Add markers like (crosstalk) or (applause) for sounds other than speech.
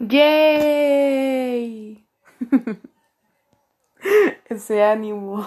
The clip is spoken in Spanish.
¡Yay! (laughs) Ese ánimo.